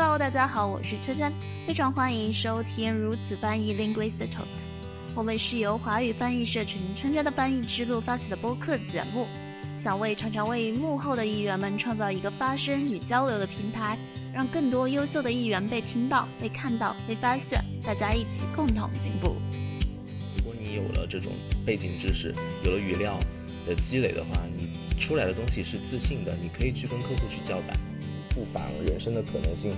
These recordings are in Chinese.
Hello，大家好，我是琛琛，非常欢迎收听如此翻译 Linguist Talk。我们是由华语翻译社群琛琛的翻译之路发起的播客节目，想为常常位于幕后的译员们创造一个发声与交流的平台，让更多优秀的译员被听到、被看到、被发现，大家一起共同进步。如果你有了这种背景知识，有了语料的积累的话，你出来的东西是自信的，你可以去跟客户去叫板。不妨人生的可能性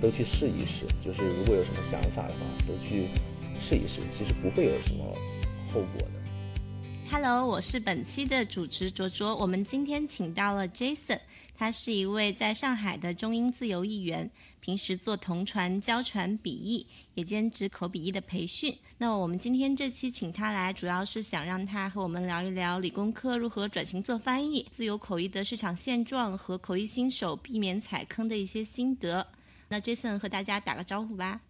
都去试一试，就是如果有什么想法的话，都去试一试，其实不会有什么后果的。Hello，我是本期的主持卓卓。我们今天请到了 Jason，他是一位在上海的中英自由译员，平时做同传、教传笔译，也兼职口笔译的培训。那我们今天这期请他来，主要是想让他和我们聊一聊理工科如何转型做翻译、自由口译的市场现状和口译新手避免踩坑的一些心得。那 Jason 和大家打个招呼吧。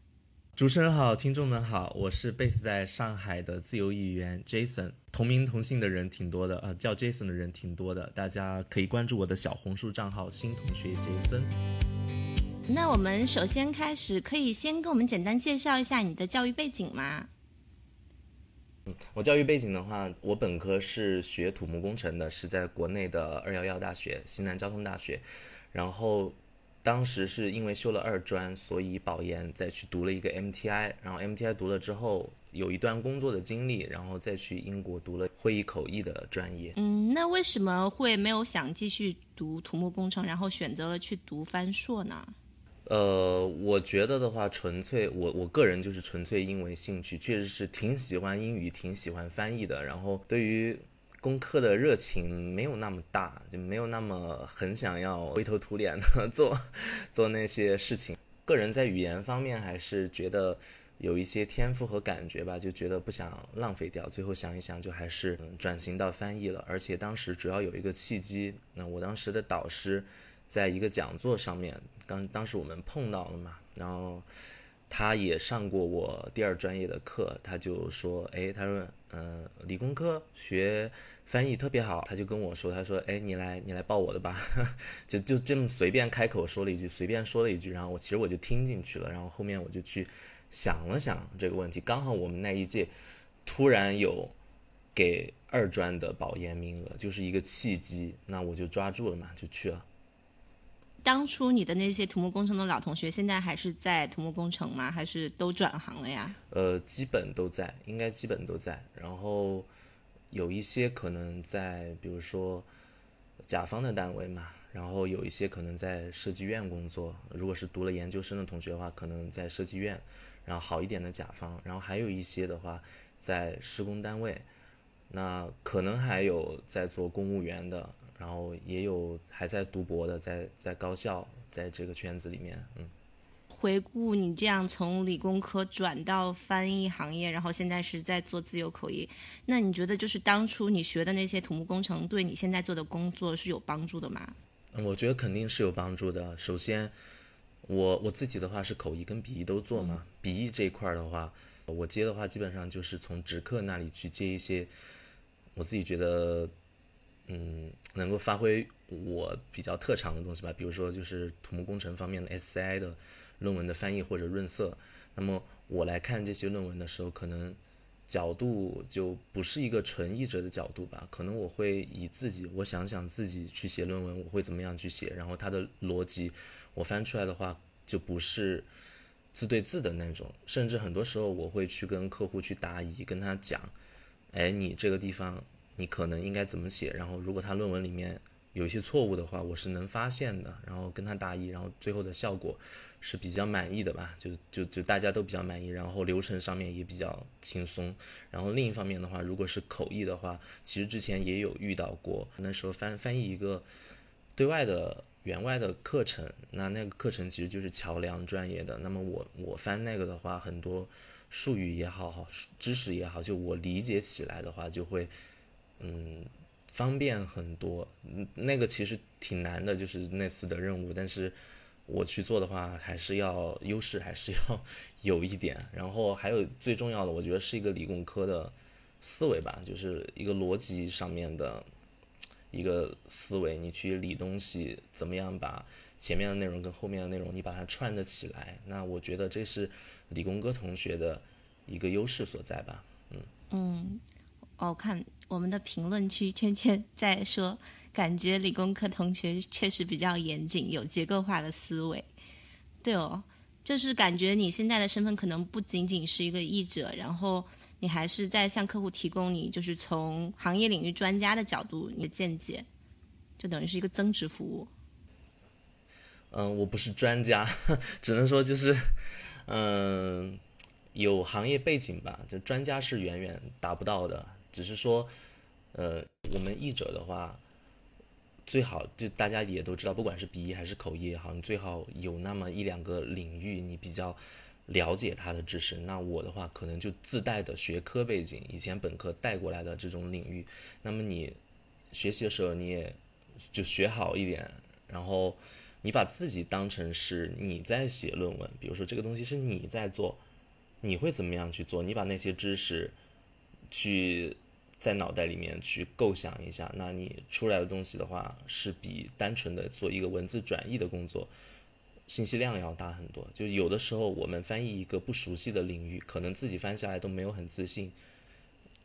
主持人好，听众们好，我是 base 在上海的自由译员 Jason，同名同姓的人挺多的，呃，叫 Jason 的人挺多的，大家可以关注我的小红书账号新同学 Jason。那我们首先开始，可以先跟我们简单介绍一下你的教育背景吗？我教育背景的话，我本科是学土木工程的，是在国内的二幺幺大学西南交通大学，然后当时是因为修了二专，所以保研再去读了一个 MTI，然后 MTI 读了之后有一段工作的经历，然后再去英国读了会议口译的专业。嗯，那为什么会没有想继续读土木工程，然后选择了去读翻硕呢？呃，我觉得的话，纯粹我我个人就是纯粹因为兴趣，确实是挺喜欢英语，挺喜欢翻译的。然后对于功课的热情没有那么大，就没有那么很想要灰头土脸的 做做那些事情。个人在语言方面还是觉得有一些天赋和感觉吧，就觉得不想浪费掉。最后想一想，就还是转型到翻译了。而且当时主要有一个契机，那我当时的导师。在一个讲座上面，刚当时我们碰到了嘛，然后他也上过我第二专业的课，他就说，哎，他说，呃，理工科学翻译特别好，他就跟我说，他说，哎，你来，你来报我的吧，就就这么随便开口说了一句，随便说了一句，然后我其实我就听进去了，然后后面我就去想了想这个问题，刚好我们那一届突然有给二专的保研名额，就是一个契机，那我就抓住了嘛，就去了。当初你的那些土木工程的老同学，现在还是在土木工程吗？还是都转行了呀？呃，基本都在，应该基本都在。然后有一些可能在，比如说甲方的单位嘛，然后有一些可能在设计院工作。如果是读了研究生的同学的话，可能在设计院，然后好一点的甲方。然后还有一些的话，在施工单位，那可能还有在做公务员的。然后也有还在读博的，在在高校，在这个圈子里面，嗯。回顾你这样从理工科转到翻译行业，然后现在是在做自由口译，那你觉得就是当初你学的那些土木工程，对你现在做的工作是有帮助的吗？我觉得肯定是有帮助的。首先，我我自己的话是口译跟笔译都做嘛，笔译这一块的话，我接的话基本上就是从直客那里去接一些，我自己觉得。嗯，能够发挥我比较特长的东西吧，比如说就是土木工程方面的 SCI 的论文的翻译或者润色。那么我来看这些论文的时候，可能角度就不是一个纯译者的角度吧，可能我会以自己，我想想自己去写论文，我会怎么样去写，然后它的逻辑，我翻出来的话就不是字对字的那种，甚至很多时候我会去跟客户去答疑，跟他讲，哎，你这个地方。你可能应该怎么写？然后如果他论文里面有一些错误的话，我是能发现的。然后跟他答疑，然后最后的效果是比较满意的吧？就就就大家都比较满意，然后流程上面也比较轻松。然后另一方面的话，如果是口译的话，其实之前也有遇到过，那时候翻翻译一个对外的员外的课程，那那个课程其实就是桥梁专业的。那么我我翻那个的话，很多术语也好，知识也好，就我理解起来的话，就会。嗯，方便很多。那个其实挺难的，就是那次的任务。但是我去做的话，还是要优势还是要 有一点。然后还有最重要的，我觉得是一个理工科的思维吧，就是一个逻辑上面的一个思维，你去理东西，怎么样把前面的内容跟后面的内容你把它串得起来？那我觉得这是理工科同学的一个优势所在吧。嗯嗯，我看我们的评论区圈圈在说，感觉理工科同学确实比较严谨，有结构化的思维。对哦，就是感觉你现在的身份可能不仅仅是一个译者，然后你还是在向客户提供你就是从行业领域专家的角度你的见解，就等于是一个增值服务。嗯，我不是专家，只能说就是，嗯，有行业背景吧。就专家是远远达不到的，只是说，呃，我们译者的话，最好就大家也都知道，不管是笔译还是口译也好，你最好有那么一两个领域你比较了解它的知识。那我的话，可能就自带的学科背景，以前本科带过来的这种领域。那么你学习的时候，你也就学好一点，然后。你把自己当成是你在写论文，比如说这个东西是你在做，你会怎么样去做？你把那些知识去在脑袋里面去构想一下，那你出来的东西的话，是比单纯的做一个文字转译的工作，信息量要大很多。就有的时候我们翻译一个不熟悉的领域，可能自己翻下来都没有很自信，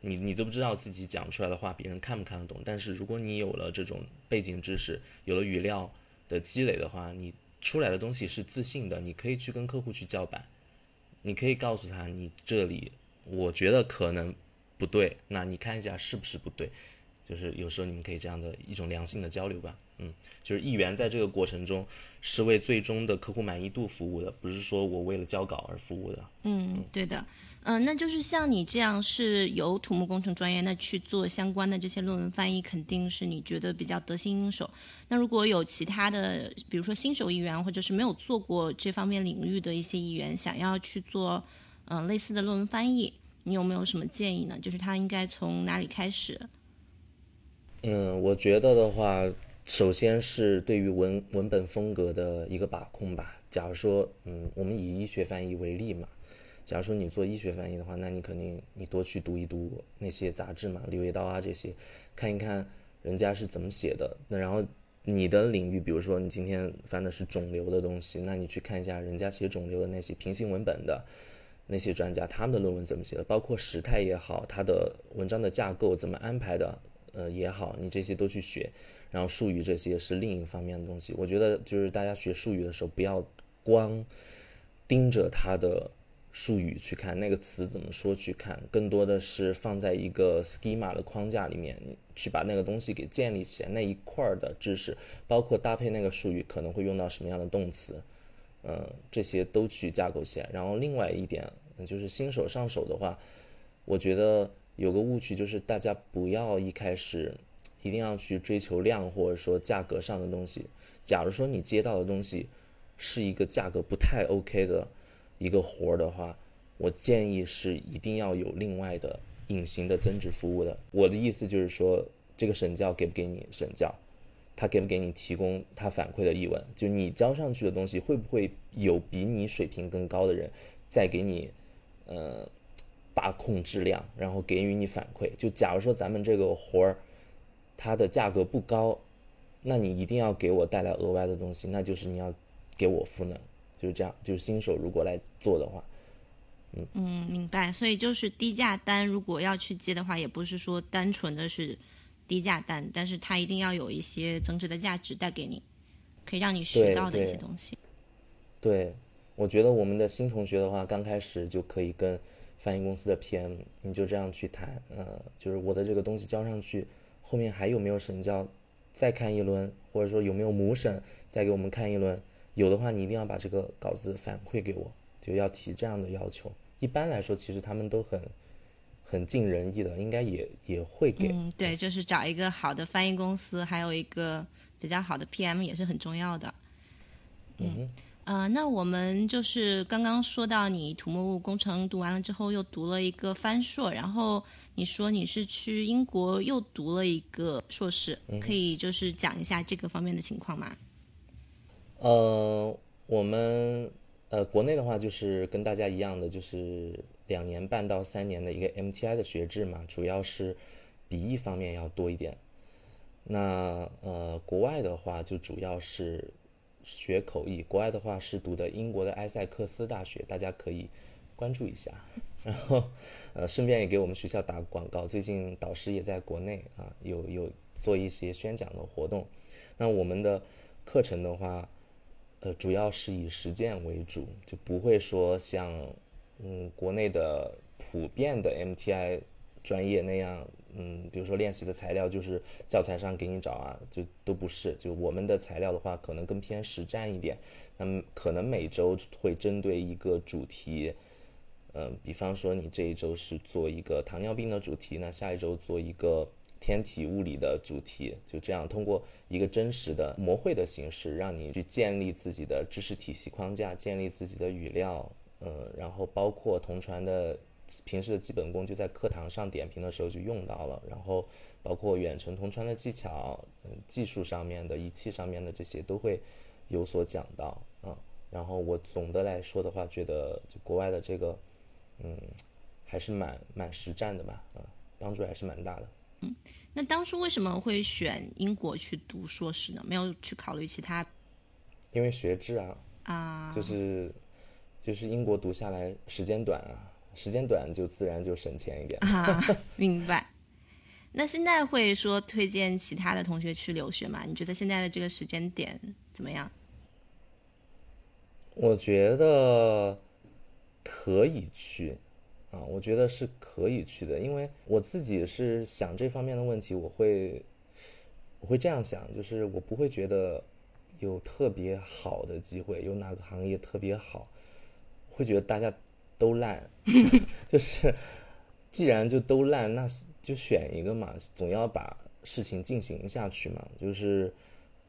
你你都不知道自己讲出来的话别人看不看得懂。但是如果你有了这种背景知识，有了语料。的积累的话，你出来的东西是自信的，你可以去跟客户去叫板，你可以告诉他你这里我觉得可能不对，那你看一下是不是不对，就是有时候你们可以这样的一种良性的交流吧，嗯，就是议员在这个过程中是为最终的客户满意度服务的，不是说我为了交稿而服务的，嗯，对的。嗯，那就是像你这样是有土木工程专业，那去做相关的这些论文翻译，肯定是你觉得比较得心应手。那如果有其他的，比如说新手议员，或者是没有做过这方面领域的一些议员，想要去做嗯类似的论文翻译，你有没有什么建议呢？就是他应该从哪里开始？嗯，我觉得的话，首先是对于文文本风格的一个把控吧。假如说，嗯，我们以医学翻译为例嘛。假如说你做医学翻译的话，那你肯定你多去读一读那些杂志嘛，《柳叶刀》啊这些，看一看人家是怎么写的。那然后你的领域，比如说你今天翻的是肿瘤的东西，那你去看一下人家写肿瘤的那些平行文本的那些专家，他们的论文怎么写的，包括时态也好，他的文章的架构怎么安排的，呃也好，你这些都去学。然后术语这些是另一方面的东西。我觉得就是大家学术语的时候，不要光盯着他的。术语去看那个词怎么说去看，更多的是放在一个 schema 的框架里面去把那个东西给建立起来。那一块的知识，包括搭配那个术语可能会用到什么样的动词，嗯，这些都去架构起来。然后另外一点就是新手上手的话，我觉得有个误区就是大家不要一开始一定要去追求量或者说价格上的东西。假如说你接到的东西是一个价格不太 OK 的。一个活儿的话，我建议是一定要有另外的隐形的增值服务的。我的意思就是说，这个审教给不给你审教，他给不给你提供他反馈的译文，就你交上去的东西会不会有比你水平更高的人再给你，呃，把控质量，然后给予你反馈。就假如说咱们这个活儿，它的价格不高，那你一定要给我带来额外的东西，那就是你要给我赋能。就是这样，就是新手如果来做的话，嗯嗯，明白。所以就是低价单，如果要去接的话，也不是说单纯的是低价单，但是它一定要有一些增值的价值带给你，可以让你学到的一些东西。对，我觉得我们的新同学的话，刚开始就可以跟翻译公司的 PM，你就这样去谈，呃，就是我的这个东西交上去，后面还有没有审教，再看一轮，或者说有没有母审，再给我们看一轮。有的话，你一定要把这个稿子反馈给我，就要提这样的要求。一般来说，其实他们都很很尽人意的，应该也也会给。嗯，对，就是找一个好的翻译公司，还有一个比较好的 PM 也是很重要的。嗯，呃，那我们就是刚刚说到你土木工程读完了之后，又读了一个翻硕，然后你说你是去英国又读了一个硕士，可以就是讲一下这个方面的情况吗？呃，我们呃国内的话就是跟大家一样的，就是两年半到三年的一个 MTI 的学制嘛，主要是笔译方面要多一点。那呃，国外的话就主要是学口译，国外的话是读的英国的埃塞克斯大学，大家可以关注一下。然后呃，顺便也给我们学校打广告，最近导师也在国内啊，有有做一些宣讲的活动。那我们的课程的话，呃，主要是以实践为主，就不会说像嗯国内的普遍的 MTI 专业那样，嗯，比如说练习的材料就是教材上给你找啊，就都不是。就我们的材料的话，可能更偏实战一点。那么可能每周会针对一个主题，嗯，比方说你这一周是做一个糖尿病的主题，那下一周做一个。天体物理的主题就这样，通过一个真实的模会的形式，让你去建立自己的知识体系框架，建立自己的语料，嗯，然后包括同传的平时的基本功，就在课堂上点评的时候就用到了，然后包括远程同传的技巧，嗯，技术上面的仪器上面的这些都会有所讲到，啊，然后我总的来说的话，觉得就国外的这个，嗯，还是蛮蛮实战的吧，啊，帮助还是蛮大的。嗯，那当初为什么会选英国去读硕士呢？没有去考虑其他？因为学制啊，啊，就是就是英国读下来时间短啊，时间短就自然就省钱一点啊。明白。那现在会说推荐其他的同学去留学吗？你觉得现在的这个时间点怎么样？我觉得可以去。啊，我觉得是可以去的，因为我自己是想这方面的问题，我会，我会这样想，就是我不会觉得有特别好的机会，有哪个行业特别好，会觉得大家都烂，就是既然就都烂，那就选一个嘛，总要把事情进行下去嘛，就是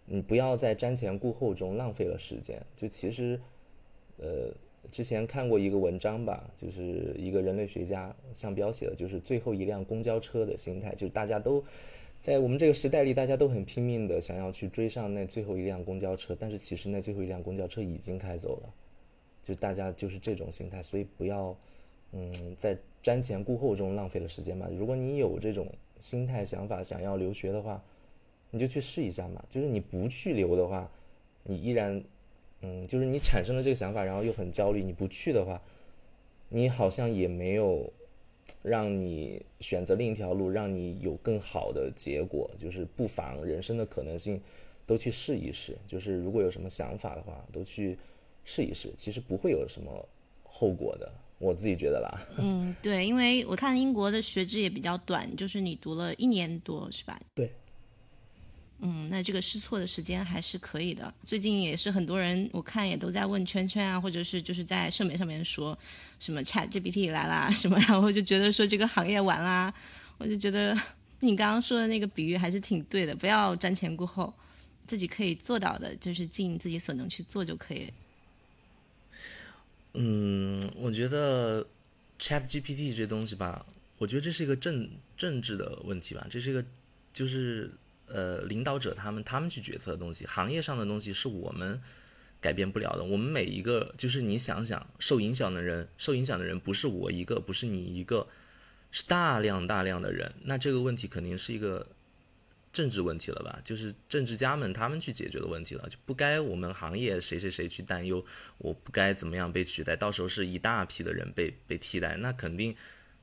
你不要在瞻前顾后中浪费了时间，就其实，呃。之前看过一个文章吧，就是一个人类学家向标写的，就是最后一辆公交车的心态，就是大家都在我们这个时代里，大家都很拼命的想要去追上那最后一辆公交车，但是其实那最后一辆公交车已经开走了，就大家就是这种心态，所以不要嗯在瞻前顾后中浪费了时间嘛。如果你有这种心态想法，想要留学的话，你就去试一下嘛。就是你不去留的话，你依然。嗯，就是你产生了这个想法，然后又很焦虑，你不去的话，你好像也没有让你选择另一条路，让你有更好的结果。就是不妨人生的可能性都去试一试。就是如果有什么想法的话，都去试一试，其实不会有什么后果的。我自己觉得啦。嗯，对，因为我看英国的学制也比较短，就是你读了一年多，是吧？对。嗯，那这个试错的时间还是可以的。最近也是很多人，我看也都在问圈圈啊，或者是就是在社媒上面说什么 Chat GPT 来啦什么，然后就觉得说这个行业完啦。我就觉得 你刚刚说的那个比喻还是挺对的，不要瞻前顾后，自己可以做到的就是尽自己所能去做就可以。嗯，我觉得 Chat GPT 这东西吧，我觉得这是一个政政治的问题吧，这是一个就是。呃，领导者他们他们去决策的东西，行业上的东西是我们改变不了的。我们每一个，就是你想想，受影响的人，受影响的人不是我一个，不是你一个，是大量大量的人。那这个问题肯定是一个政治问题了吧？就是政治家们他们去解决的问题了，就不该我们行业谁谁谁去担忧，我不该怎么样被取代，到时候是一大批的人被被替代，那肯定。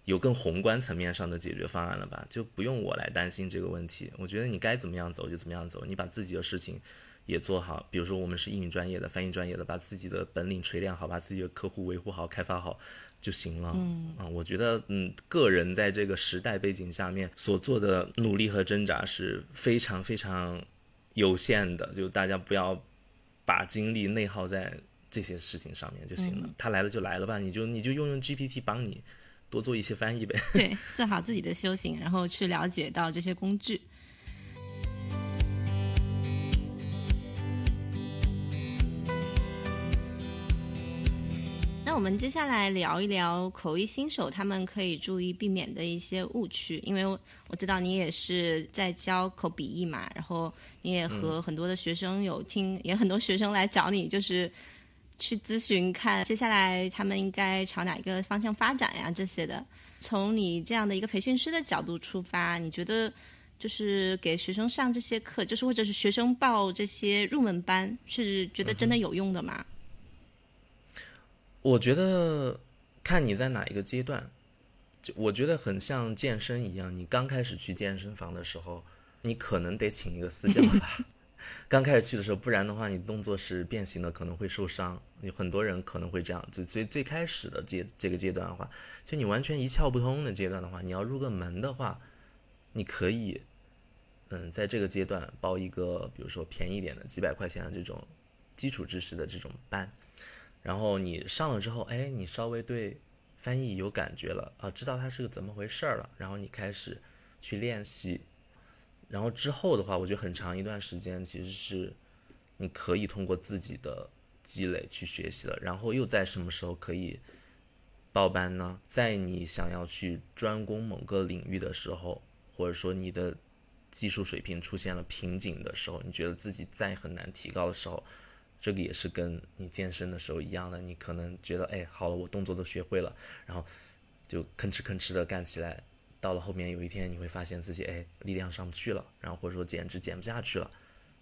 有更宏观层面上的解决方案了吧？就不用我来担心这个问题。我觉得你该怎么样走就怎么样走，你把自己的事情也做好。比如说我们是英语专业的、翻译专业的，把自己的本领锤炼好，把自己的客户维护好、开发好就行了。嗯啊，我觉得嗯，个人在这个时代背景下面所做的努力和挣扎是非常非常有限的。就大家不要把精力内耗在这些事情上面就行了。他来了就来了吧，你就你就用用 GPT 帮你。多做一些翻译呗。对，做好自己的修行，然后去了解到这些工具。我们接下来聊一聊口译新手他们可以注意避免的一些误区，因为我知道你也是在教口笔译嘛，然后你也和很多的学生有听，也很多学生来找你，就是。去咨询看接下来他们应该朝哪一个方向发展呀？这些的，从你这样的一个培训师的角度出发，你觉得就是给学生上这些课，就是或者是学生报这些入门班，是觉得真的有用的吗？我觉得看你在哪一个阶段，就我觉得很像健身一样，你刚开始去健身房的时候，你可能得请一个私教吧。刚开始去的时候，不然的话，你动作是变形的，可能会受伤。有很多人可能会这样。最最最开始的阶这个阶段的话，就你完全一窍不通的阶段的话，你要入个门的话，你可以，嗯，在这个阶段报一个，比如说便宜点的几百块钱的这种基础知识的这种班。然后你上了之后，哎，你稍微对翻译有感觉了啊，知道它是个怎么回事儿了。然后你开始去练习。然后之后的话，我觉得很长一段时间其实是你可以通过自己的积累去学习了。然后又在什么时候可以报班呢？在你想要去专攻某个领域的时候，或者说你的技术水平出现了瓶颈的时候，你觉得自己再很难提高的时候，这个也是跟你健身的时候一样的。你可能觉得，哎，好了，我动作都学会了，然后就吭哧吭哧的干起来。到了后面有一天，你会发现自己哎力量上不去了，然后或者说减脂减不下去了，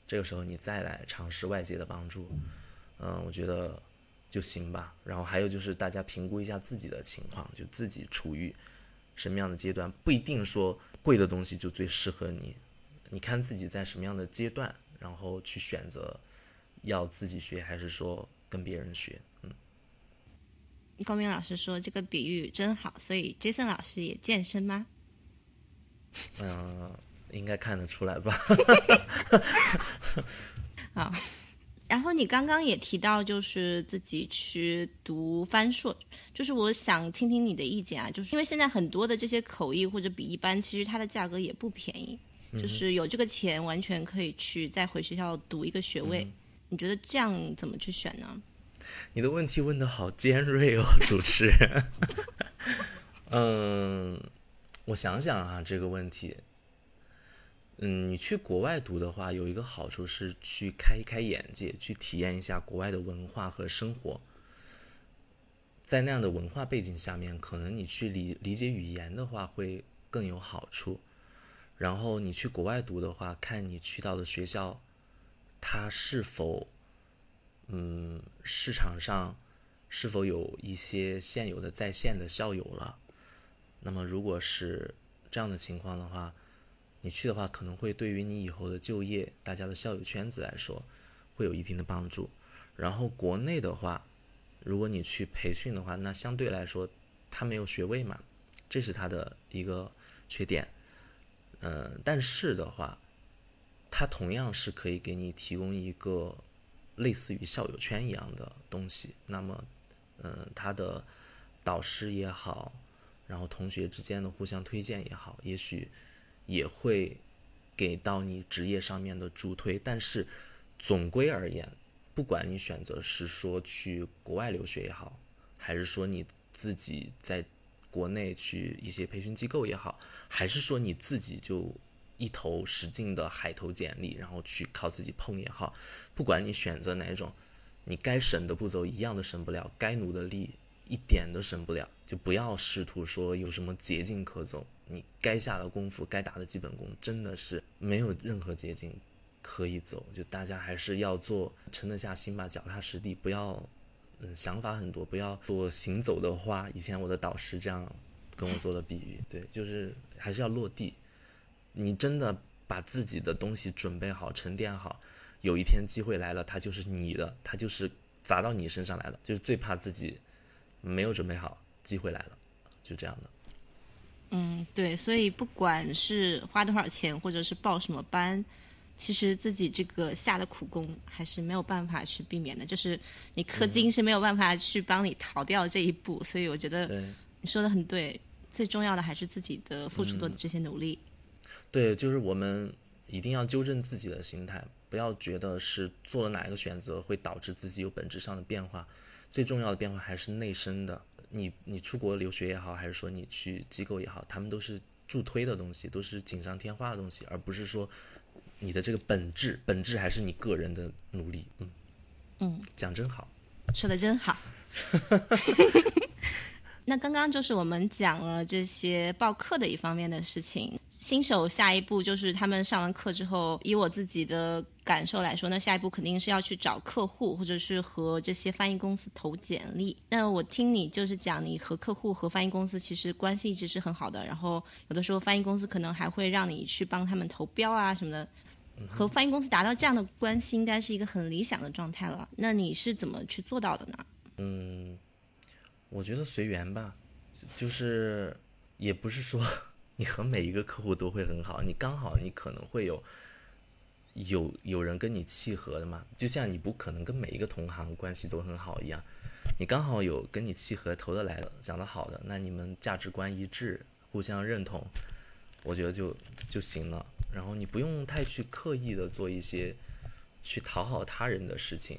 这个时候你再来尝试外界的帮助，嗯，我觉得就行吧。然后还有就是大家评估一下自己的情况，就自己处于什么样的阶段，不一定说贵的东西就最适合你，你看自己在什么样的阶段，然后去选择要自己学还是说跟别人学，嗯。光明老师说这个比喻真好，所以 Jason 老师也健身吗？嗯，应该看得出来吧。好，然后你刚刚也提到，就是自己去读翻硕，就是我想听听你的意见啊，就是因为现在很多的这些口译或者笔译班，其实它的价格也不便宜，就是有这个钱完全可以去再回学校读一个学位。你觉得这样怎么去选呢？你的问题问的好尖锐哦，主持人。嗯，我想想啊，这个问题。嗯，你去国外读的话，有一个好处是去开一开眼界，去体验一下国外的文化和生活。在那样的文化背景下面，可能你去理理解语言的话会更有好处。然后你去国外读的话，看你去到的学校，它是否。嗯，市场上是否有一些现有的在线的校友了？那么，如果是这样的情况的话，你去的话，可能会对于你以后的就业，大家的校友圈子来说，会有一定的帮助。然后，国内的话，如果你去培训的话，那相对来说，他没有学位嘛，这是他的一个缺点。嗯，但是的话，他同样是可以给你提供一个。类似于校友圈一样的东西，那么，嗯，他的导师也好，然后同学之间的互相推荐也好，也许也会给到你职业上面的助推。但是，总归而言，不管你选择是说去国外留学也好，还是说你自己在国内去一些培训机构也好，还是说你自己就。一头使劲的海投简历，然后去靠自己碰也好，不管你选择哪种，你该省的步骤一样都省不了，该努的力一点都省不了，就不要试图说有什么捷径可走。你该下的功夫，该打的基本功，真的是没有任何捷径可以走。就大家还是要做沉得下心吧，脚踏实地，不要嗯想法很多，不要做行走的花。以前我的导师这样跟我做的比喻，对，就是还是要落地。你真的把自己的东西准备好、沉淀好，有一天机会来了，它就是你的，它就是砸到你身上来了。就是最怕自己没有准备好，机会来了，就这样的。嗯，对，所以不管是花多少钱，或者是报什么班，其实自己这个下的苦功还是没有办法去避免的。就是你氪金是没有办法去帮你逃掉这一步，所以我觉得你说的很对，最重要的还是自己的付出的这些努力。对，就是我们一定要纠正自己的心态，不要觉得是做了哪一个选择会导致自己有本质上的变化。最重要的变化还是内生的。你你出国留学也好，还是说你去机构也好，他们都是助推的东西，都是锦上添花的东西，而不是说你的这个本质，本质还是你个人的努力。嗯嗯，讲真好，说的真好。那刚刚就是我们讲了这些报课的一方面的事情。新手下一步就是他们上完课之后，以我自己的感受来说，那下一步肯定是要去找客户，或者是和这些翻译公司投简历。那我听你就是讲，你和客户和翻译公司其实关系一直是很好的，然后有的时候翻译公司可能还会让你去帮他们投标啊什么的。和翻译公司达到这样的关系，应该是一个很理想的状态了。那你是怎么去做到的呢？嗯，我觉得随缘吧，就是也不是说。你和每一个客户都会很好，你刚好你可能会有有有人跟你契合的嘛，就像你不可能跟每一个同行关系都很好一样，你刚好有跟你契合、投得来的、讲得好的，那你们价值观一致，互相认同，我觉得就就行了。然后你不用太去刻意的做一些去讨好他人的事情，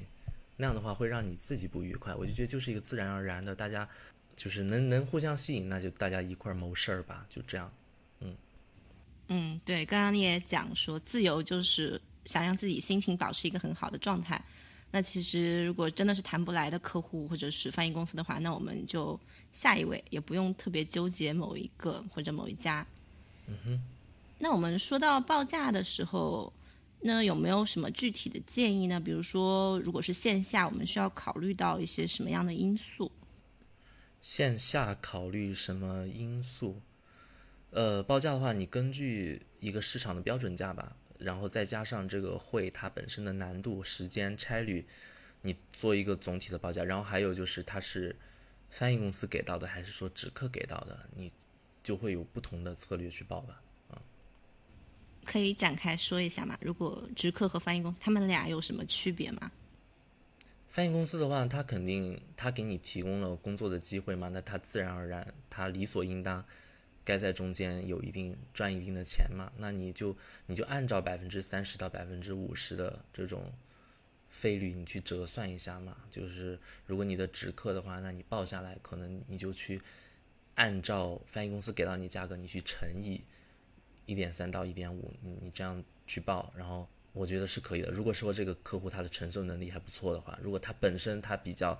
那样的话会让你自己不愉快。我就觉得就是一个自然而然的，大家就是能能互相吸引，那就大家一块谋事儿吧，就这样。嗯，对，刚刚你也讲说，自由就是想让自己心情保持一个很好的状态。那其实如果真的是谈不来的客户或者是翻译公司的话，那我们就下一位，也不用特别纠结某一个或者某一家。嗯哼。那我们说到报价的时候，那有没有什么具体的建议呢？比如说，如果是线下，我们需要考虑到一些什么样的因素？线下考虑什么因素？呃，报价的话，你根据一个市场的标准价吧，然后再加上这个会它本身的难度、时间、差旅，你做一个总体的报价。然后还有就是它是翻译公司给到的，还是说直客给到的，你就会有不同的策略去报吧。可以展开说一下吗？如果直客和翻译公司，他们俩有什么区别吗？翻译公司的话，他肯定他给你提供了工作的机会嘛，那他自然而然，他理所应当。该在中间有一定赚一定的钱嘛？那你就你就按照百分之三十到百分之五十的这种费率，你去折算一下嘛。就是如果你的直客的话，那你报下来可能你就去按照翻译公司给到你价格，你去乘以一点三到一点五，你你这样去报，然后我觉得是可以的。如果说这个客户他的承受能力还不错的话，如果他本身他比较。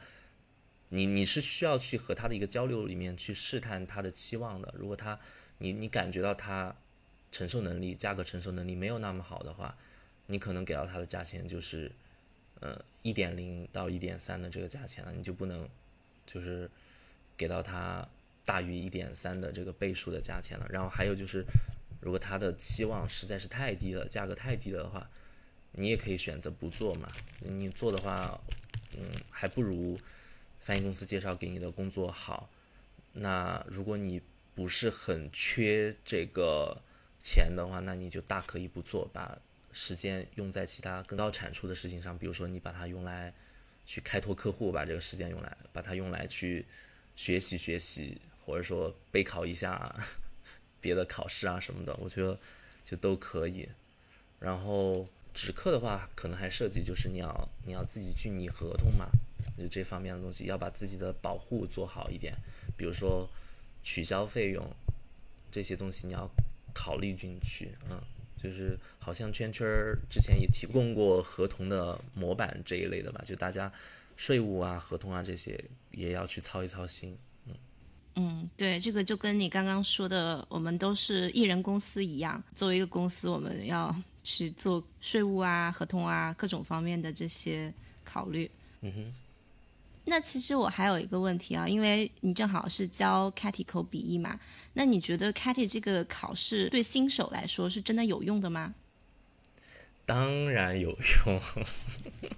你你是需要去和他的一个交流里面去试探他的期望的。如果他你你感觉到他承受能力、价格承受能力没有那么好的话，你可能给到他的价钱就是，呃，一点零到一点三的这个价钱了，你就不能就是给到他大于一点三的这个倍数的价钱了。然后还有就是，如果他的期望实在是太低了，价格太低了的话，你也可以选择不做嘛。你做的话，嗯，还不如。翻译公司介绍给你的工作好，那如果你不是很缺这个钱的话，那你就大可以不做，把时间用在其他更高产出的事情上。比如说，你把它用来去开拓客户，把这个时间用来把它用来去学习学习，或者说备考一下别的考试啊什么的，我觉得就都可以。然后纸课的话，可能还涉及就是你要你要自己去拟合同嘛。就这方面的东西，要把自己的保护做好一点，比如说取消费用这些东西，你要考虑进去。嗯，就是好像圈圈之前也提供过合同的模板这一类的吧，就大家税务啊、合同啊这些也要去操一操心。嗯嗯，对，这个就跟你刚刚说的，我们都是艺人公司一样，作为一个公司，我们要去做税务啊、合同啊各种方面的这些考虑。嗯哼。那其实我还有一个问题啊，因为你正好是教 CATI 口笔译嘛，那你觉得 CATI 这个考试对新手来说是真的有用的吗？当然有用，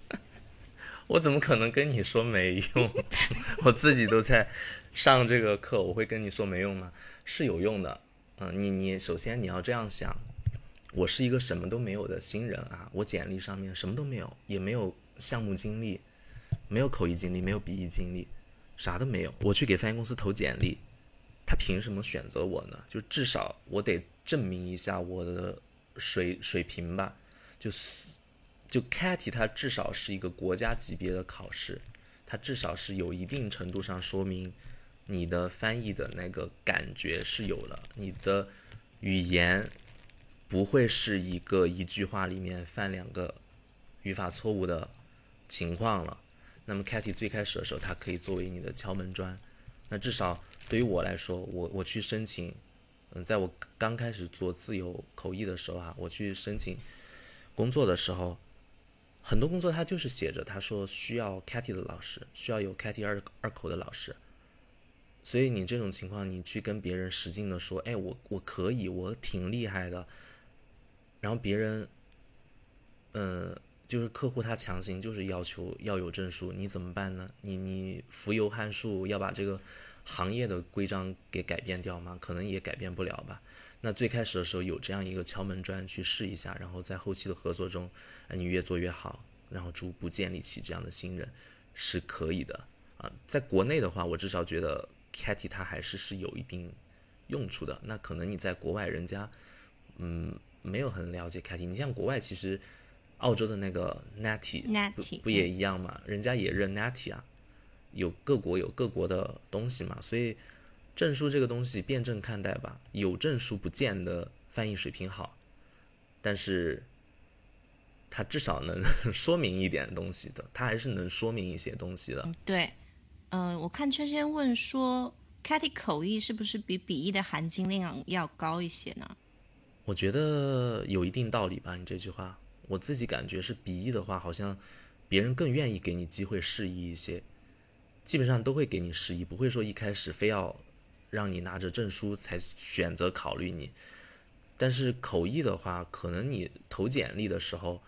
我怎么可能跟你说没用？我自己都在上这个课，我会跟你说没用吗？是有用的。嗯，你你首先你要这样想，我是一个什么都没有的新人啊，我简历上面什么都没有，也没有项目经历。没有口译经历，没有笔译经历，啥都没有。我去给翻译公司投简历，他凭什么选择我呢？就至少我得证明一下我的水水平吧。就是，就 CAT 它至少是一个国家级别的考试，它至少是有一定程度上说明你的翻译的那个感觉是有了，你的语言不会是一个一句话里面犯两个语法错误的情况了。那么 Katy 最开始的时候，它可以作为你的敲门砖。那至少对于我来说，我我去申请嗯，在我刚开始做自由口译的时候啊，我去申请工作的时候，很多工作他就是写着他说需要 c a t y 的老师，需要有 Catty 二二口的老师。所以你这种情况，你去跟别人使劲的说，哎，我我可以，我挺厉害的，然后别人，嗯，就是客户他强行就是要求要有证书，你怎么办呢？你你浮游汉术要把这个行业的规章给改变掉吗？可能也改变不了吧。那最开始的时候有这样一个敲门砖去试一下，然后在后期的合作中，你越做越好，然后逐步建立起这样的信任，是可以的啊。在国内的话，我至少觉得。Catty 它还是是有一定用处的，那可能你在国外人家，嗯，没有很了解 Catty。你像国外其实澳洲的那个 Natty 不不也一样嘛？人家也认 Natty 啊，有各国有各国的东西嘛，所以证书这个东西辩证看待吧。有证书不见得翻译水平好，但是它至少能 说明一点东西的，它还是能说明一些东西的。对。嗯，我看圈圈问说，Catty 口译是不是比笔译的含金量要高一些呢？我觉得有一定道理吧。你这句话，我自己感觉是笔译的话，好像别人更愿意给你机会试译一些，基本上都会给你试译，不会说一开始非要让你拿着证书才选择考虑你。但是口译的话，可能你投简历的时候，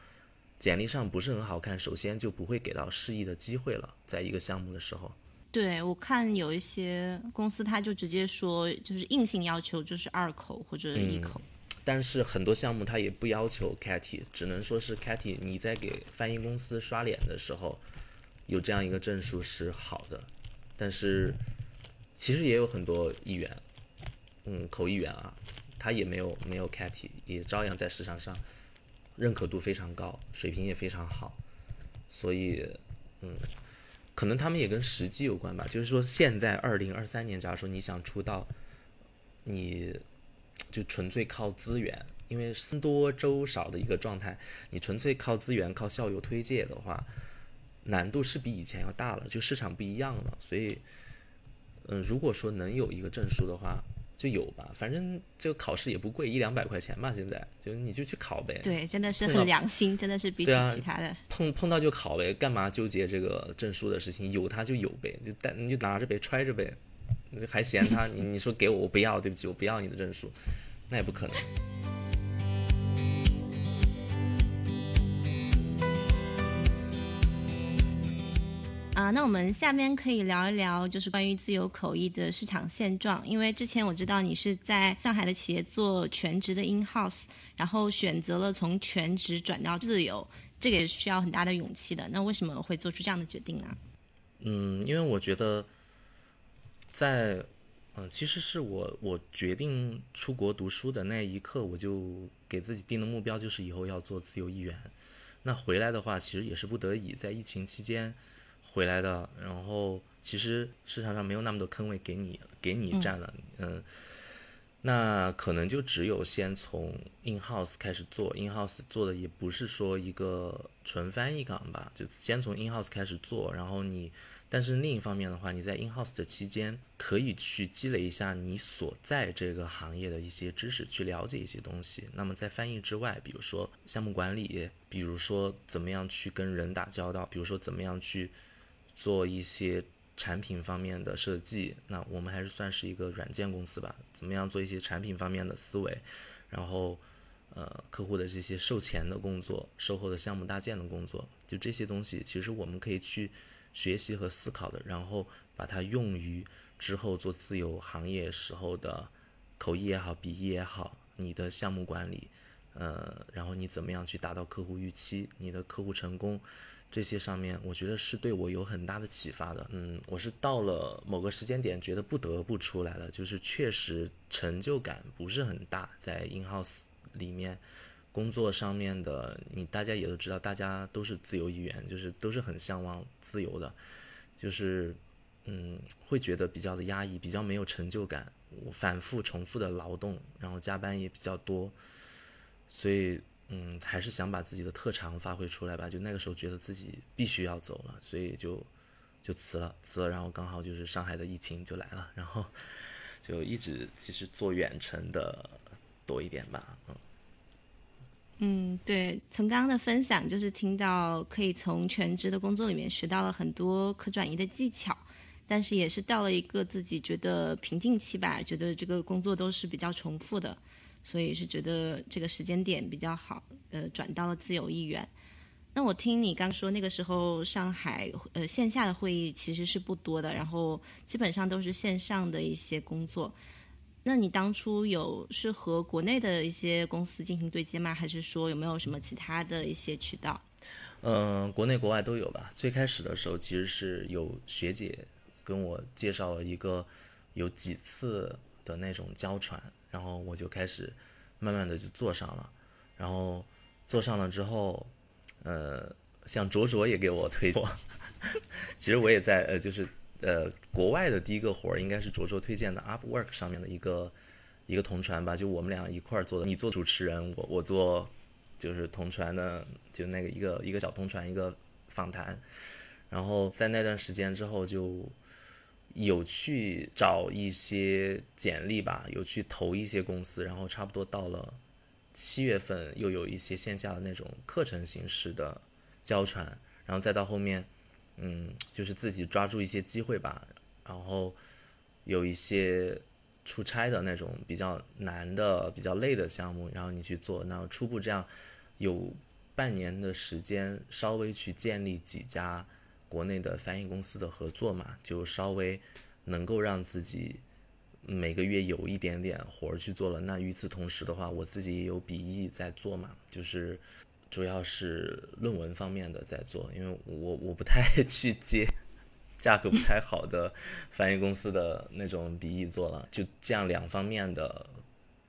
简历上不是很好看，首先就不会给到试译的机会了，在一个项目的时候。对，我看有一些公司，他就直接说，就是硬性要求就是二口或者一口。但是很多项目他也不要求 Catty，只能说是 Catty 你在给翻译公司刷脸的时候有这样一个证书是好的。但是其实也有很多译员，嗯，口译员啊，他也没有没有 Catty，也照样在市场上认可度非常高，水平也非常好。所以，嗯。可能他们也跟时机有关吧，就是说现在二零二三年，假如说你想出道，你就纯粹靠资源，因为僧多粥少的一个状态，你纯粹靠资源、靠校友推荐的话，难度是比以前要大了，就市场不一样了。所以，嗯，如果说能有一个证书的话。就有吧，反正这个考试也不贵，一两百块钱吧。现在就你就去考呗。对，真的是很良心，真的是比起其他的。碰碰到就考呗，干嘛纠结这个证书的事情？有它就有呗，就带你就拿着呗，揣着呗，还嫌他？你你说给我，我不要，对不起，我不要你的证书，那也不可能。啊，那我们下面可以聊一聊，就是关于自由口译的市场现状。因为之前我知道你是在上海的企业做全职的 in house，然后选择了从全职转到自由，这个也是需要很大的勇气的。那为什么会做出这样的决定呢？嗯，因为我觉得，在嗯，其实是我我决定出国读书的那一刻，我就给自己定的目标就是以后要做自由译员。那回来的话，其实也是不得已，在疫情期间。回来的，然后其实市场上没有那么多坑位给你给你占了，嗯，那可能就只有先从 in house 开始做，in house 做的也不是说一个纯翻译岗吧，就先从 in house 开始做，然后你，但是另一方面的话，你在 in house 的期间可以去积累一下你所在这个行业的一些知识，去了解一些东西。那么在翻译之外，比如说项目管理，比如说怎么样去跟人打交道，比如说怎么样去。做一些产品方面的设计，那我们还是算是一个软件公司吧。怎么样做一些产品方面的思维，然后，呃，客户的这些售前的工作、售后的项目搭建的工作，就这些东西，其实我们可以去学习和思考的，然后把它用于之后做自由行业时候的口译也好、笔译也好，你的项目管理，呃，然后你怎么样去达到客户预期，你的客户成功。这些上面，我觉得是对我有很大的启发的。嗯，我是到了某个时间点，觉得不得不出来了，就是确实成就感不是很大。在 in house 里面工作上面的，你大家也都知道，大家都是自由意愿，就是都是很向往自由的，就是嗯，会觉得比较的压抑，比较没有成就感，反复重复的劳动，然后加班也比较多，所以。嗯，还是想把自己的特长发挥出来吧。就那个时候觉得自己必须要走了，所以就就辞了，辞了。然后刚好就是上海的疫情就来了，然后就一直其实做远程的多一点吧，嗯。嗯，对，从刚刚的分享就是听到可以从全职的工作里面学到了很多可转移的技巧，但是也是到了一个自己觉得瓶颈期吧，觉得这个工作都是比较重复的，所以是觉得这个时间点比较好，呃，转到了自由意愿。那我听你刚说那个时候上海呃线下的会议其实是不多的，然后基本上都是线上的一些工作。那你当初有是和国内的一些公司进行对接吗？还是说有没有什么其他的一些渠道？嗯，国内国外都有吧。最开始的时候其实是有学姐跟我介绍了一个有几次的那种交传，然后我就开始慢慢的就做上了。然后做上了之后，呃，像卓卓也给我推过，其实我也在呃就是。呃，国外的第一个活儿应该是卓卓推荐的 Upwork 上面的一个一个同传吧，就我们俩一块儿做的。你做主持人，我我做就是同传的，就那个一个一个小同传一个访谈。然后在那段时间之后，就有去找一些简历吧，有去投一些公司。然后差不多到了七月份，又有一些线下的那种课程形式的教传，然后再到后面。嗯，就是自己抓住一些机会吧，然后有一些出差的那种比较难的、比较累的项目，然后你去做。那初步这样有半年的时间，稍微去建立几家国内的翻译公司的合作嘛，就稍微能够让自己每个月有一点点活儿去做了。那与此同时的话，我自己也有笔译在做嘛，就是。主要是论文方面的在做，因为我我不太 去接价格不太好的翻译公司的那种笔译做了，就这样两方面的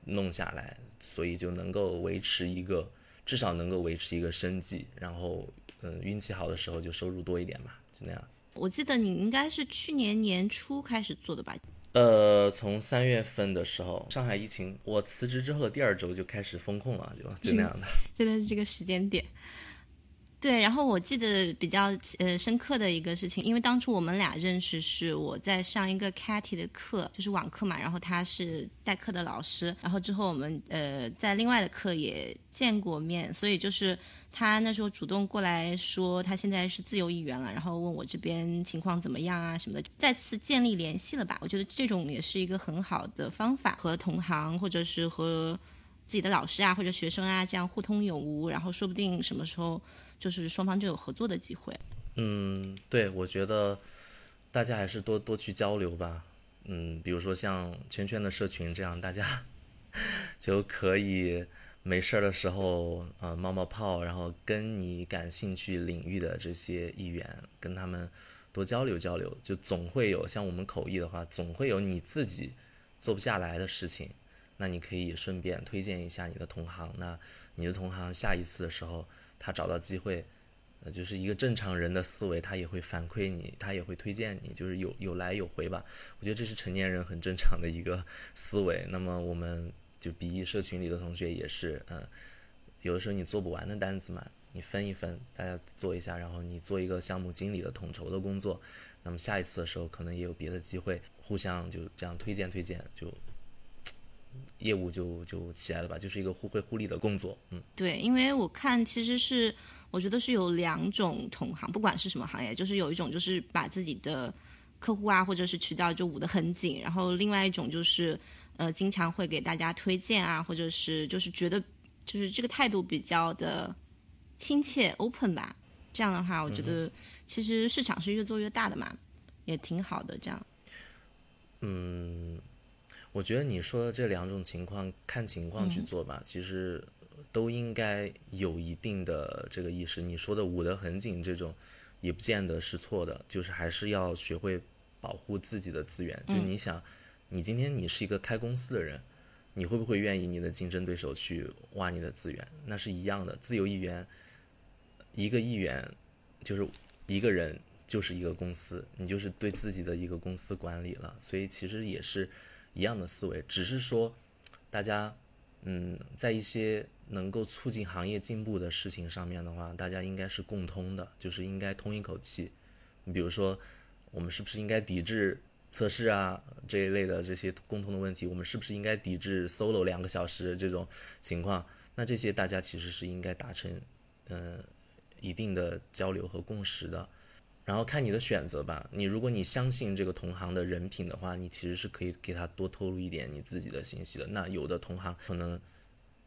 弄下来，所以就能够维持一个至少能够维持一个生计，然后嗯运气好的时候就收入多一点嘛，就那样。我记得你应该是去年年初开始做的吧？呃，从三月份的时候，上海疫情，我辞职之后的第二周就开始封控了，就就那样的，真的是这个时间点。对，然后我记得比较呃深刻的一个事情，因为当初我们俩认识是我在上一个 Katy 的课，就是网课嘛，然后他是代课的老师，然后之后我们呃在另外的课也见过面，所以就是他那时候主动过来说他现在是自由议员了，然后问我这边情况怎么样啊什么的，再次建立联系了吧？我觉得这种也是一个很好的方法，和同行或者是和自己的老师啊或者学生啊这样互通有无，然后说不定什么时候。就是双方就有合作的机会。嗯，对，我觉得大家还是多多去交流吧。嗯，比如说像圈圈的社群这样，大家 就可以没事儿的时候啊冒冒泡，然后跟你感兴趣领域的这些议员跟他们多交流交流，就总会有像我们口译的话，总会有你自己做不下来的事情，那你可以顺便推荐一下你的同行，那你的同行下一次的时候。他找到机会，呃，就是一个正常人的思维，他也会反馈你，他也会推荐你，就是有有来有回吧。我觉得这是成年人很正常的一个思维。那么我们就笔译社群里的同学也是，嗯，有的时候你做不完的单子嘛，你分一分，大家做一下，然后你做一个项目经理的统筹的工作。那么下一次的时候，可能也有别的机会，互相就这样推荐推荐就。业务就就起来了吧，就是一个互惠互利的工作，嗯，对，因为我看其实是我觉得是有两种同行，不管是什么行业，就是有一种就是把自己的客户啊或者是渠道就捂得很紧，然后另外一种就是呃经常会给大家推荐啊，或者是就是觉得就是这个态度比较的亲切 open 吧，这样的话我觉得其实市场是越做越大的嘛，也挺好的这样，嗯。我觉得你说的这两种情况，看情况去做吧。其实都应该有一定的这个意识。你说的捂得很紧这种，也不见得是错的。就是还是要学会保护自己的资源。就你想，你今天你是一个开公司的人，你会不会愿意你的竞争对手去挖你的资源？那是一样的。自由议员，一个议员就是一个人，就是一个公司，你就是对自己的一个公司管理了。所以其实也是。一样的思维，只是说，大家，嗯，在一些能够促进行业进步的事情上面的话，大家应该是共通的，就是应该通一口气。你比如说，我们是不是应该抵制测试啊这一类的这些共同的问题，我们是不是应该抵制 solo 两个小时这种情况？那这些大家其实是应该达成嗯、一定的交流和共识的。然后看你的选择吧。你如果你相信这个同行的人品的话，你其实是可以给他多透露一点你自己的信息的。那有的同行可能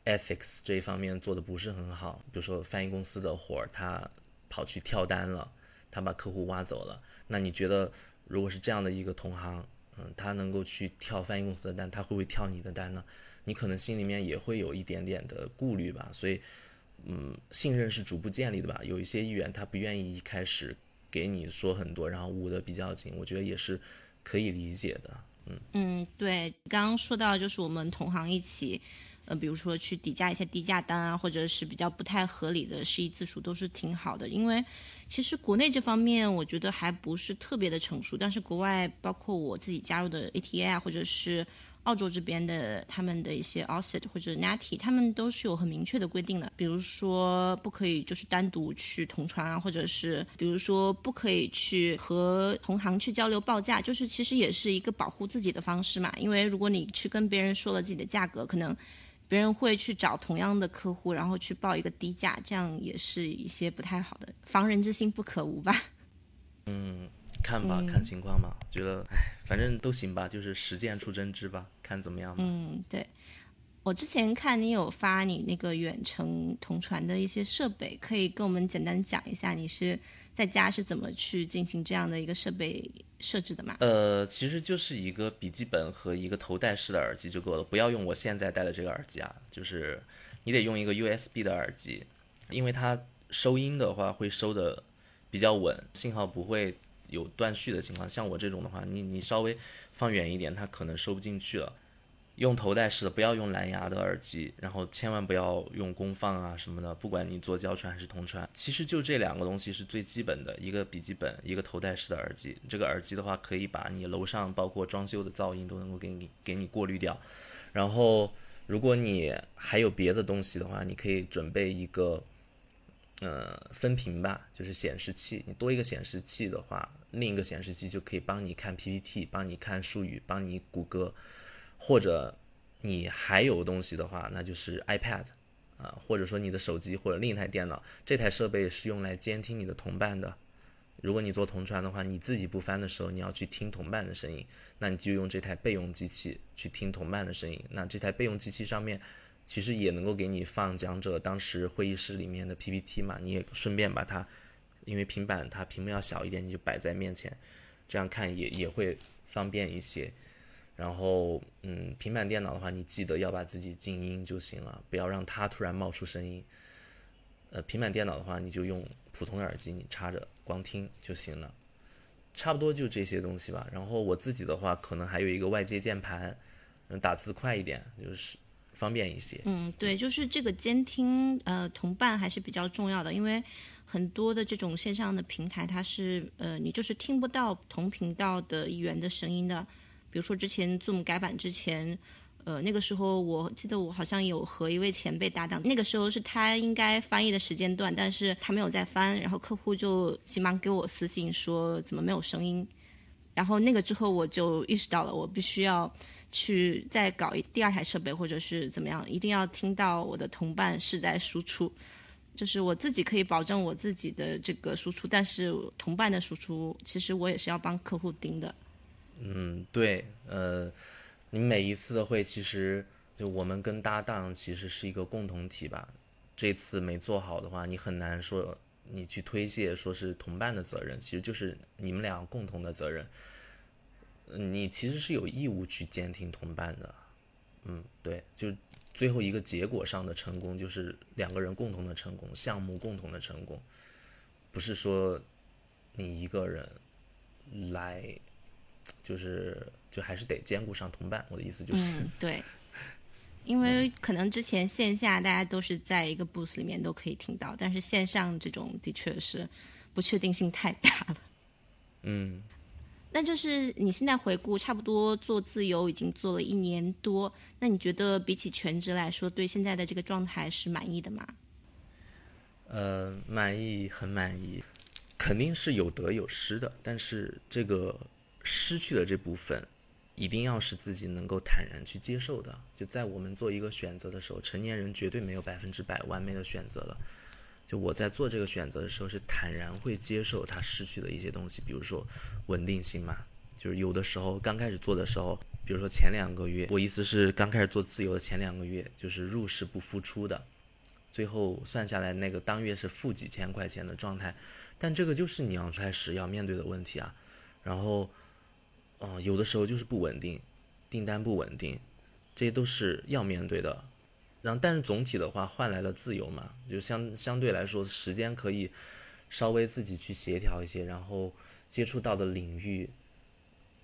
ethics 这一方面做的不是很好，比如说翻译公司的活儿，他跑去跳单了，他把客户挖走了。那你觉得如果是这样的一个同行，嗯，他能够去跳翻译公司的单，他会不会跳你的单呢？你可能心里面也会有一点点的顾虑吧。所以，嗯，信任是逐步建立的吧。有一些议员他不愿意一开始给你说很多，然后捂得比较紧，我觉得也是可以理解的。嗯嗯，对，刚刚说到就是我们同行一起，呃，比如说去抵价一些低价单啊，或者是比较不太合理的示意字数，都是挺好的。因为其实国内这方面我觉得还不是特别的成熟，但是国外包括我自己加入的 ATA，或者是澳洲这边的他们的一些 OSIT 或者 Natty，他们都是有很明确的规定的，比如说不可以就是单独去同传啊，或者是比如说不可以去和同行去交流报价，就是其实也是一个保护自己的方式嘛。因为如果你去跟别人说了自己的价格，可能别人会去找同样的客户，然后去报一个低价，这样也是一些不太好的。防人之心不可无吧。嗯看吧，看情况吧。觉得，哎，反正都行吧，就是实践出真知吧，看怎么样吧。嗯，对。我之前看你有发你那个远程同传的一些设备，可以跟我们简单讲一下你是在家是怎么去进行这样的一个设备设置的吗？呃，其实就是一个笔记本和一个头戴式的耳机就够了，不要用我现在戴的这个耳机啊，就是你得用一个 USB 的耳机，因为它收音的话会收的比较稳，信号不会有断续的情况。像我这种的话，你你稍微放远一点，它可能收不进去了。用头戴式的，不要用蓝牙的耳机，然后千万不要用功放啊什么的。不管你做交传还是同传，其实就这两个东西是最基本的，一个笔记本，一个头戴式的耳机。这个耳机的话，可以把你楼上包括装修的噪音都能够给你给你过滤掉。然后，如果你还有别的东西的话，你可以准备一个，呃，分屏吧，就是显示器。你多一个显示器的话，另一个显示器就可以帮你看 PPT，帮你看术语，帮你谷歌。或者你还有东西的话，那就是 iPad 啊，或者说你的手机或者另一台电脑，这台设备是用来监听你的同伴的。如果你做同传的话，你自己不翻的时候，你要去听同伴的声音，那你就用这台备用机器去听同伴的声音。那这台备用机器上面其实也能够给你放讲者当时会议室里面的 PPT 嘛，你也顺便把它，因为平板它屏幕要小一点，你就摆在面前，这样看也也会方便一些。然后，嗯，平板电脑的话，你记得要把自己静音就行了，不要让它突然冒出声音。呃，平板电脑的话，你就用普通的耳机，你插着光听就行了。差不多就这些东西吧。然后我自己的话，可能还有一个外接键盘，嗯，打字快一点，就是方便一些。嗯，对，就是这个监听呃同伴还是比较重要的，因为很多的这种线上的平台，它是呃你就是听不到同频道的一员的声音的。比如说之前 Zoom 改版之前，呃，那个时候我记得我好像有和一位前辈搭档，那个时候是他应该翻译的时间段，但是他没有在翻，然后客户就急忙给我私信说怎么没有声音，然后那个之后我就意识到了，我必须要去再搞一第二台设备或者是怎么样，一定要听到我的同伴是在输出，就是我自己可以保证我自己的这个输出，但是同伴的输出其实我也是要帮客户盯的。嗯，对，呃，你每一次的会，其实就我们跟搭档其实是一个共同体吧。这次没做好的话，你很难说你去推卸说是同伴的责任，其实就是你们俩共同的责任。你其实是有义务去监听同伴的。嗯，对，就最后一个结果上的成功，就是两个人共同的成功，项目共同的成功，不是说你一个人来。就是就还是得兼顾上同伴，我的意思就是嗯对，因为可能之前线下大家都是在一个 booth 里面都可以听到，但是线上这种的确是不确定性太大了。嗯，那就是你现在回顾，差不多做自由已经做了一年多，那你觉得比起全职来说，对现在的这个状态是满意的吗？呃，满意，很满意，肯定是有得有失的，但是这个。失去的这部分，一定要是自己能够坦然去接受的。就在我们做一个选择的时候，成年人绝对没有百分之百完美的选择了。就我在做这个选择的时候，是坦然会接受他失去的一些东西，比如说稳定性嘛。就是有的时候刚开始做的时候，比如说前两个月，我意思是刚开始做自由的前两个月，就是入是不付出的，最后算下来那个当月是负几千块钱的状态。但这个就是你要开始要面对的问题啊。然后，哦，有的时候就是不稳定，订单不稳定，这些都是要面对的。然后，但是总体的话换来了自由嘛，就相相对来说时间可以稍微自己去协调一些，然后接触到的领域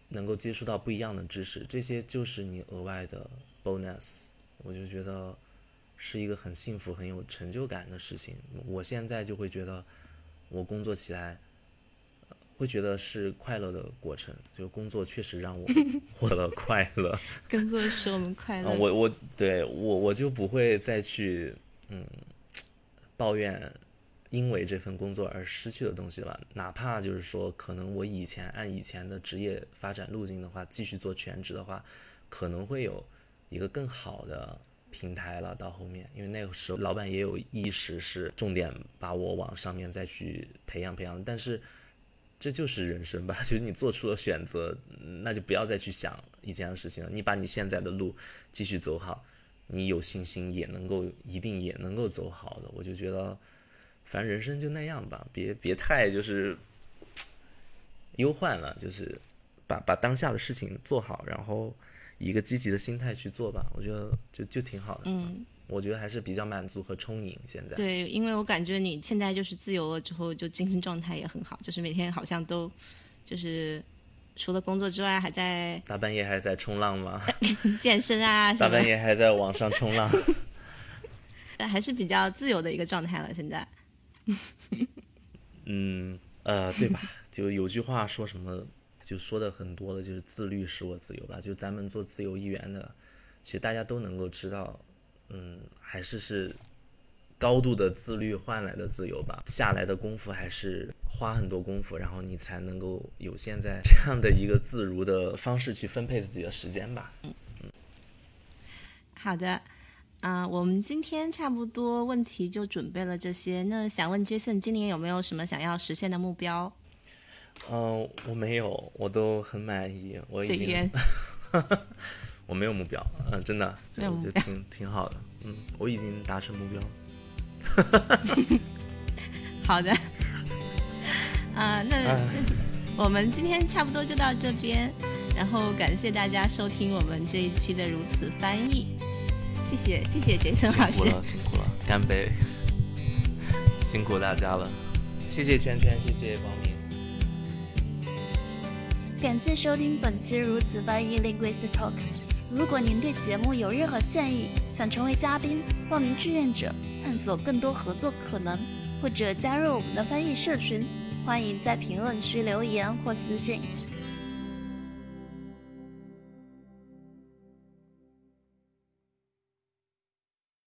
能够接触到不一样的知识，这些就是你额外的 bonus。我就觉得是一个很幸福、很有成就感的事情。我现在就会觉得我工作起来。会觉得是快乐的过程，就工作确实让我 获得了快乐。工作使我们快乐。我我对我我就不会再去嗯抱怨因为这份工作而失去的东西了。哪怕就是说，可能我以前按以前的职业发展路径的话，继续做全职的话，可能会有一个更好的平台了。到后面，因为那个时候老板也有意识是重点把我往上面再去培养培养，但是。这就是人生吧，就是你做出了选择，那就不要再去想一件事情了。你把你现在的路继续走好，你有信心也能够，一定也能够走好的。我就觉得，反正人生就那样吧，别别太就是 忧患了，就是把把当下的事情做好，然后以一个积极的心态去做吧。我觉得就就挺好的。嗯。我觉得还是比较满足和充盈。现在对，因为我感觉你现在就是自由了之后，就精神状态也很好，就是每天好像都就是除了工作之外，还在大半夜还在冲浪吗？健身啊，大半夜还在网上冲浪，但还是比较自由的一个状态了。现在，嗯呃，对吧？就有句话说什么，就说的很多的，就是自律使我自由吧。就咱们做自由一员的，其实大家都能够知道。嗯，还是是高度的自律换来的自由吧。下来的功夫还是花很多功夫，然后你才能够有现在这样的一个自如的方式去分配自己的时间吧。嗯嗯。好的，啊，我们今天差不多问题就准备了这些。那想问 Jason，今年有没有什么想要实现的目标？嗯，我没有，我都很满意。我已经。我没有目标，嗯，真的，我觉得挺挺好的，嗯，我已经达成目标。好的，啊，那我们今天差不多就到这边，然后感谢大家收听我们这一期的如此翻译，谢谢谢谢杰森老师，辛苦了辛苦了，干杯，辛苦大家了，谢谢圈圈，谢谢光明。感谢收听本期如此翻译 Linguist Talk。如果您对节目有任何建议，想成为嘉宾、报名志愿者、探索更多合作可能，或者加入我们的翻译社群，欢迎在评论区留言或私信。